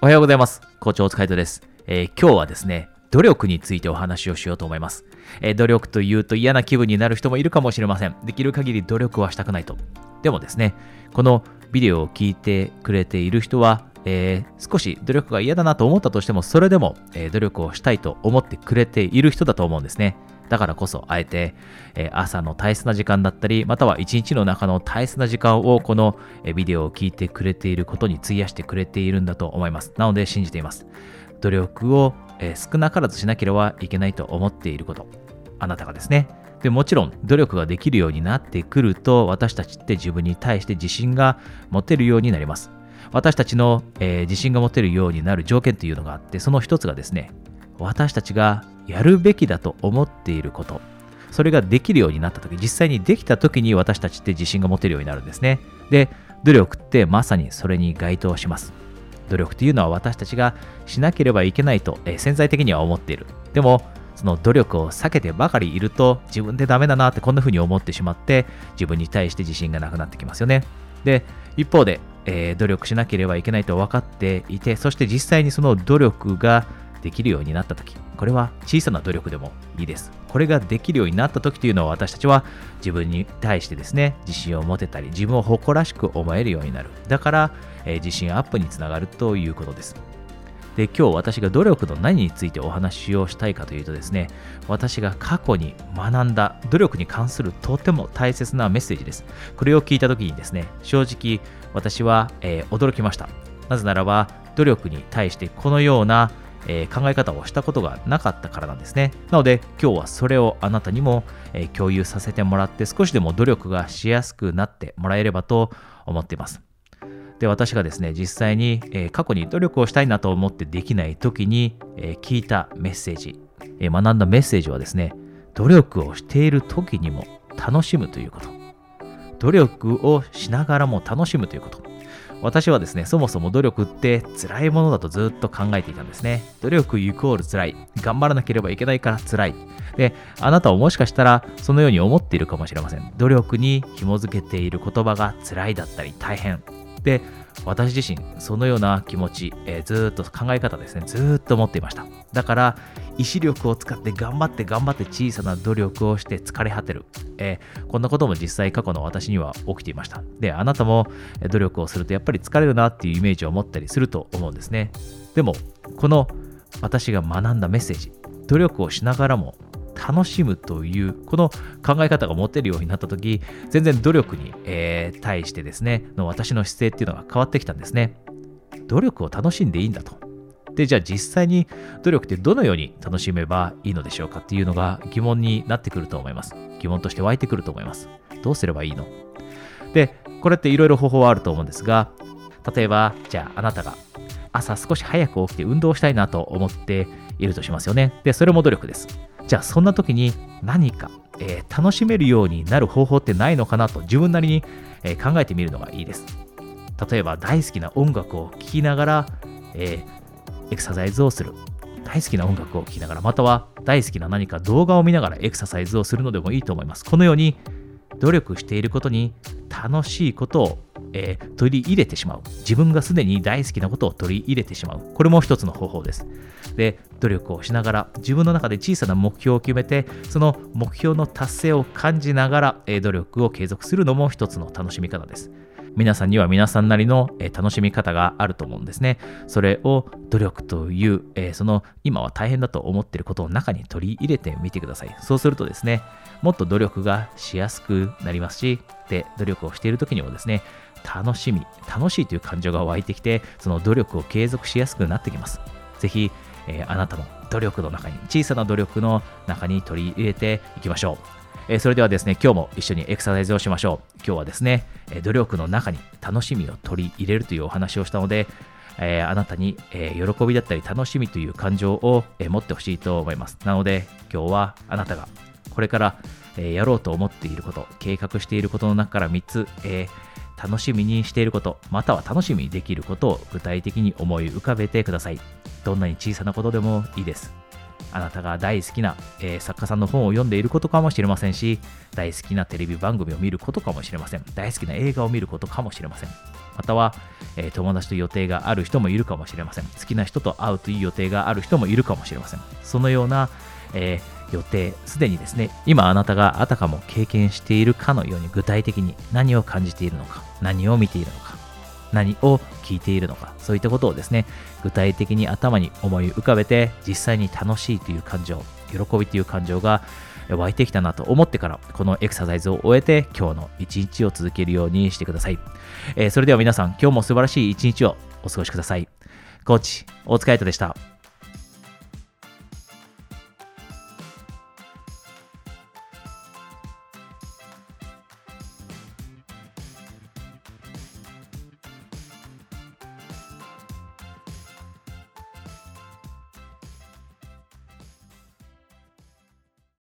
おはようございます。校長お疲れ様です、えー、今日はですね、努力についてお話をしようと思います、えー、努力というと嫌な気分になる人もいるかもしれません。できる限り努力はしたくないと。でもですね、このビデオを聞いてくれている人は、えー、少し努力が嫌だなと思ったとしても、それでも、え努力をしたいと思ってくれている人だと思うんですね。だからこそ、あえて、え朝の大切な時間だったり、または一日の中の大切な時間をこのビデオを聞いてくれていることに費やしてくれているんだと思います。なので信じています。努力を、え少なからずしなければいけないと思っていること。あなたがですね。でもちろん努力ができるようになってくると私たちって自分に対して自信が持てるようになります。私たちの、えー、自信が持てるようになる条件というのがあってその一つがですね私たちがやるべきだと思っていること、それができるようになった時、実際にできた時に私たちって自信が持てるようになるんですね。で、努力ってまさにそれに該当します。努力というのは私たちがしなければいけないと、え、潜在的には思っている。でも、その努力を避けてばかりいると自分でダメだなってこんな風に思ってしまって自分に対して自信がなくなってきますよね。で、一方で、えー、努力しなければいけないと分かっていて、そして実際にその努力ができるようになった時これは小さな努力でもいいです。これができるようになった時というのは私たちは自分に対してですね自信を持てたり自分を誇らしく思えるようになる。だから、えー、自信アップにつながるということです。で今日私が努力の何についてお話をしたいかというとですね私が過去に学んだ努力に関するとても大切なメッセージです。これを聞いた時にですね正直私は、えー、驚きました。なぜならば努力に対してこのようなえー、考え方をしたことがなかったからなんですね。なので今日はそれをあなたにも、えー、共有させてもらって少しでも努力がしやすくなってもらえればと思っています。で、私がですね、実際に、えー、過去に努力をしたいなと思ってできない時に、え聞いたメッセージ、え学んだメッセージはですね、努力をしている時にも楽しむということ。努力をしながらも楽しむということ。私はですね、そもそも努力って辛いものだとずっと考えていたんですね。努力イコール辛い。頑張らなければいけないから辛い。で、あなたはもしかしたらそのように思っているかもしれません。努力に紐づけている言葉が辛いだったり大変。で、私自身、そのような気持ち、えー、ずっと考え方ですね、ずっと持っていました。だから、意志力を使って頑張って頑張って小さな努力をして疲れ果てる。えー、こんなことも実際過去の私には起きていました。で、あなたも努力をするとやっぱり疲れるなっていうイメージを持ったりすると思うんですね。でも、この私が学んだメッセージ、努力をしながらも楽しむというこの考え方が持てるようになった時全然努力に、えー、対してですねの私の姿勢っていうのが変わってきたんですね。努力を楽しんでいいんだと。でじゃあ実際に努力ってどのように楽しめばいいのでしょうかっていうのが疑問になってくると思います。疑問として湧いてくると思います。どうすればいいの？でこれっていろいろ方法はあると思うんですが例えばじゃああなたが朝少し早く起きて運動したいなと思っているとしますよね。でそれも努力です。じゃあそんな時に何か、えー、楽しめるようになる方法ってないのかなと自分なりに、えー、考えてみるのがいいです。例えば大好きな音楽を聴きながら、えー、エクササイズをする。大好きな音楽を聴きながら、または大好きな何か動画を見ながらエクササイズをするのでもいいと思います。このように努力していることに楽しいことをえー、取り入れてしまう。自分がすでに大好きなことを取り入れてしまう。これも一つの方法です。で、努力をしながら、自分の中で小さな目標を決めて、その目標の達成を感じながら、えー、努力を継続するのも一つの楽しみ方です。皆さんには皆さんなりの、えー、楽しみ方があると思うんですね。それを努力という、えー、その今は大変だと思っていることを中に取り入れてみてください。そうするとですね、もっと努力がしやすくなりますし、で、努力をしている時にもですね、楽しみ、楽しいという感情が湧いてきて、その努力を継続しやすくなってきます。ぜひ、えー、あなたの努力の中に、小さな努力の中に取り入れていきましょう。え、それではですね、今日も一緒にエクササイズをしましょう。今日はですね、え努力の中に楽しみを取り入れるというお話をしたので、えー、あなたに、えー、喜びだったり楽しみという感情を、え、持ってほしいと思います。なので今日はあなたがこれから、えやろうと思っていること、計画していることの中から3つ、え楽しみにしていること、または楽しみにできることを具体的に思い浮かべてください。どんなに小さなことでもいいです。あなたが大好きな、えー、作家さんの本を読んでいることかもしれませんし、大好きなテレビ番組を見ることかもしれません。大好きな映画を見ることかもしれません。または、えー、友達と予定がある人もいるかもしれません。好きな人と会うという予定がある人もいるかもしれません。そのような、えー、予定、すでにですね、今あなたがあたかも経験しているかのように具体的に何を感じているのか、何を見ているのか、何を聞いているのか、そういったことをですね、具体的に頭に思い浮かべて、実際に楽しいという感情、喜びという感情が湧いてきたなと思ってから、このエクササイズを終えて、今日の一日を続けるようにしてください。えー、それでは皆さん、今日も素晴らしい一日をお過ごしください。コーチ、大塚愛斗でした。